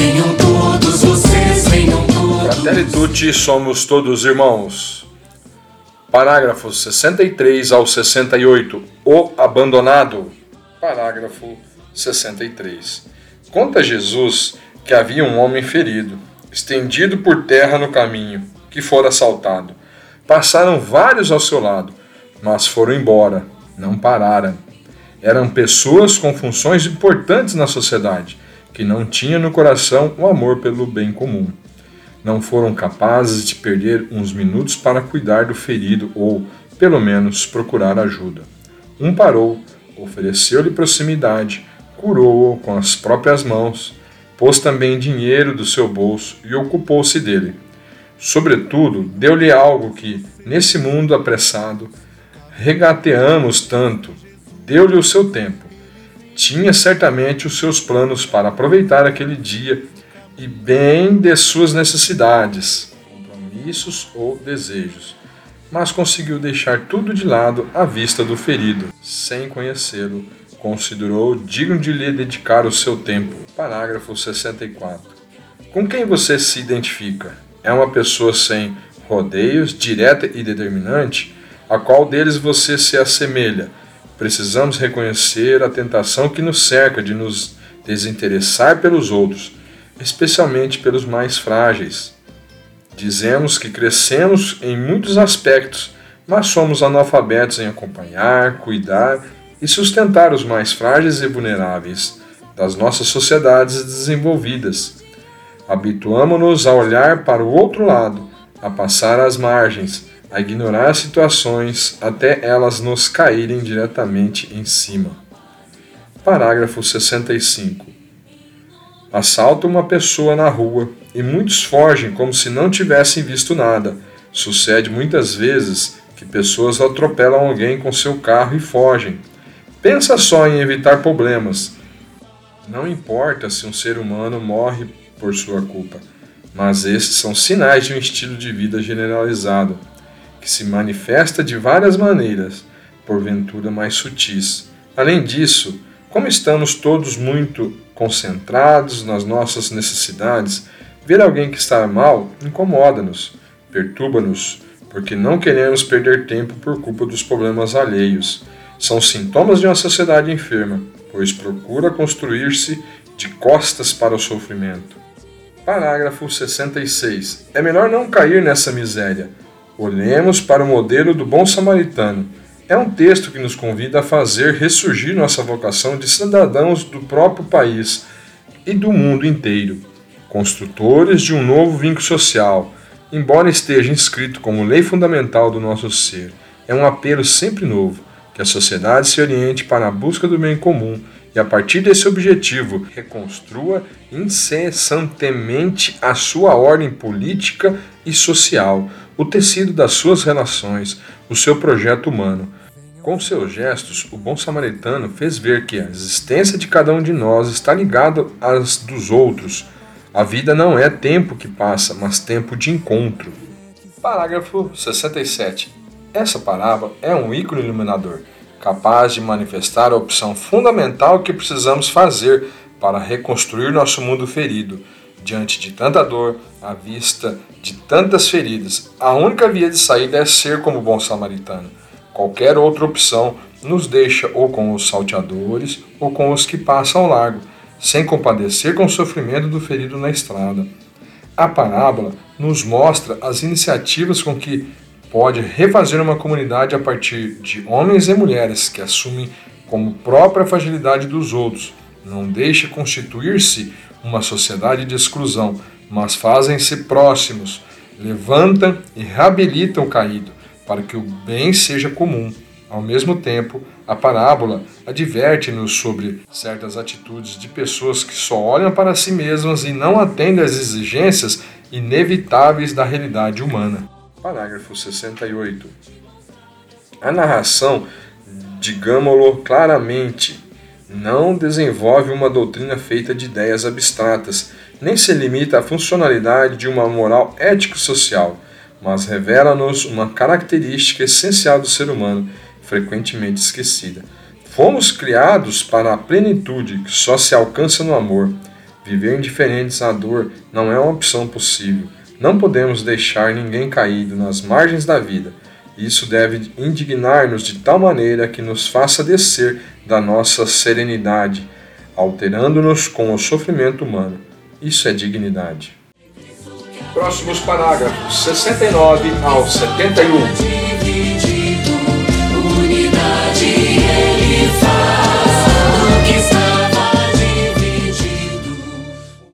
Venham todos somos todos irmãos. Parágrafos 63 ao 68. O abandonado. Parágrafo 63. Conta Jesus que havia um homem ferido, estendido por terra no caminho, que fora assaltado. Passaram vários ao seu lado, mas foram embora, não pararam. Eram pessoas com funções importantes na sociedade, que não tinham no coração o amor pelo bem comum. Não foram capazes de perder uns minutos para cuidar do ferido ou, pelo menos, procurar ajuda. Um parou, ofereceu-lhe proximidade, curou-o com as próprias mãos, pôs também dinheiro do seu bolso e ocupou-se dele. Sobretudo, deu-lhe algo que, nesse mundo apressado, regateamos tanto. Deu-lhe o seu tempo. Tinha certamente os seus planos para aproveitar aquele dia e bem de suas necessidades, compromissos ou desejos, mas conseguiu deixar tudo de lado à vista do ferido, sem conhecê-lo considerou digno de lhe dedicar o seu tempo. Parágrafo 64. Com quem você se identifica? É uma pessoa sem rodeios, direta e determinante? A qual deles você se assemelha? Precisamos reconhecer a tentação que nos cerca de nos desinteressar pelos outros, especialmente pelos mais frágeis. Dizemos que crescemos em muitos aspectos, mas somos analfabetos em acompanhar, cuidar e sustentar os mais frágeis e vulneráveis das nossas sociedades desenvolvidas. Habituamo-nos a olhar para o outro lado, a passar às margens, a ignorar situações até elas nos caírem diretamente em cima. Parágrafo 65. Assalta uma pessoa na rua e muitos fogem como se não tivessem visto nada. Sucede muitas vezes que pessoas atropelam alguém com seu carro e fogem. Pensa só em evitar problemas. Não importa se um ser humano morre por sua culpa, mas esses são sinais de um estilo de vida generalizado, que se manifesta de várias maneiras, porventura mais sutis. Além disso, como estamos todos muito concentrados nas nossas necessidades, ver alguém que está mal incomoda-nos, perturba-nos, porque não queremos perder tempo por culpa dos problemas alheios são sintomas de uma sociedade enferma, pois procura construir-se de costas para o sofrimento. Parágrafo 66. É melhor não cair nessa miséria. Olhemos para o modelo do bom samaritano. É um texto que nos convida a fazer ressurgir nossa vocação de cidadãos do próprio país e do mundo inteiro, construtores de um novo vínculo social, embora esteja inscrito como lei fundamental do nosso ser. É um apelo sempre novo que a sociedade se oriente para a busca do bem comum e, a partir desse objetivo, reconstrua incessantemente a sua ordem política e social, o tecido das suas relações, o seu projeto humano. Com seus gestos, o bom samaritano fez ver que a existência de cada um de nós está ligada às dos outros. A vida não é tempo que passa, mas tempo de encontro. Parágrafo 67. Essa parábola é um ícone iluminador, capaz de manifestar a opção fundamental que precisamos fazer para reconstruir nosso mundo ferido. Diante de tanta dor, à vista de tantas feridas, a única via de saída é ser como bom samaritano. Qualquer outra opção nos deixa ou com os salteadores ou com os que passam ao largo, sem compadecer com o sofrimento do ferido na estrada. A parábola nos mostra as iniciativas com que pode refazer uma comunidade a partir de homens e mulheres que assumem como própria fragilidade dos outros, não deixa constituir-se uma sociedade de exclusão, mas fazem-se próximos, levantam e reabilitam o caído, para que o bem seja comum. Ao mesmo tempo, a parábola adverte-nos sobre certas atitudes de pessoas que só olham para si mesmas e não atendem às exigências inevitáveis da realidade humana. Parágrafo 68. A narração, digamos-lo claramente, não desenvolve uma doutrina feita de ideias abstratas, nem se limita à funcionalidade de uma moral ético-social, mas revela-nos uma característica essencial do ser humano, frequentemente esquecida. Fomos criados para a plenitude que só se alcança no amor. Viver indiferentes à dor não é uma opção possível. Não podemos deixar ninguém caído nas margens da vida. Isso deve indignar-nos de tal maneira que nos faça descer da nossa serenidade, alterando-nos com o sofrimento humano. Isso é dignidade. Próximos parágrafos 69 ao 71.